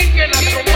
siguen a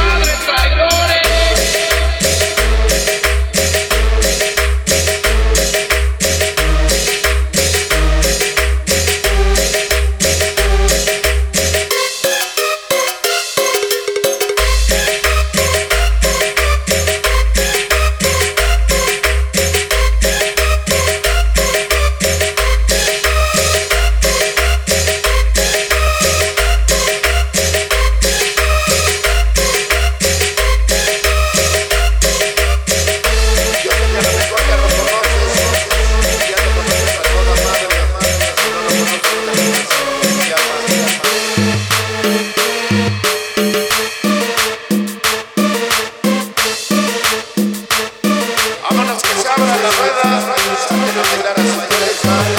know that I saw you last.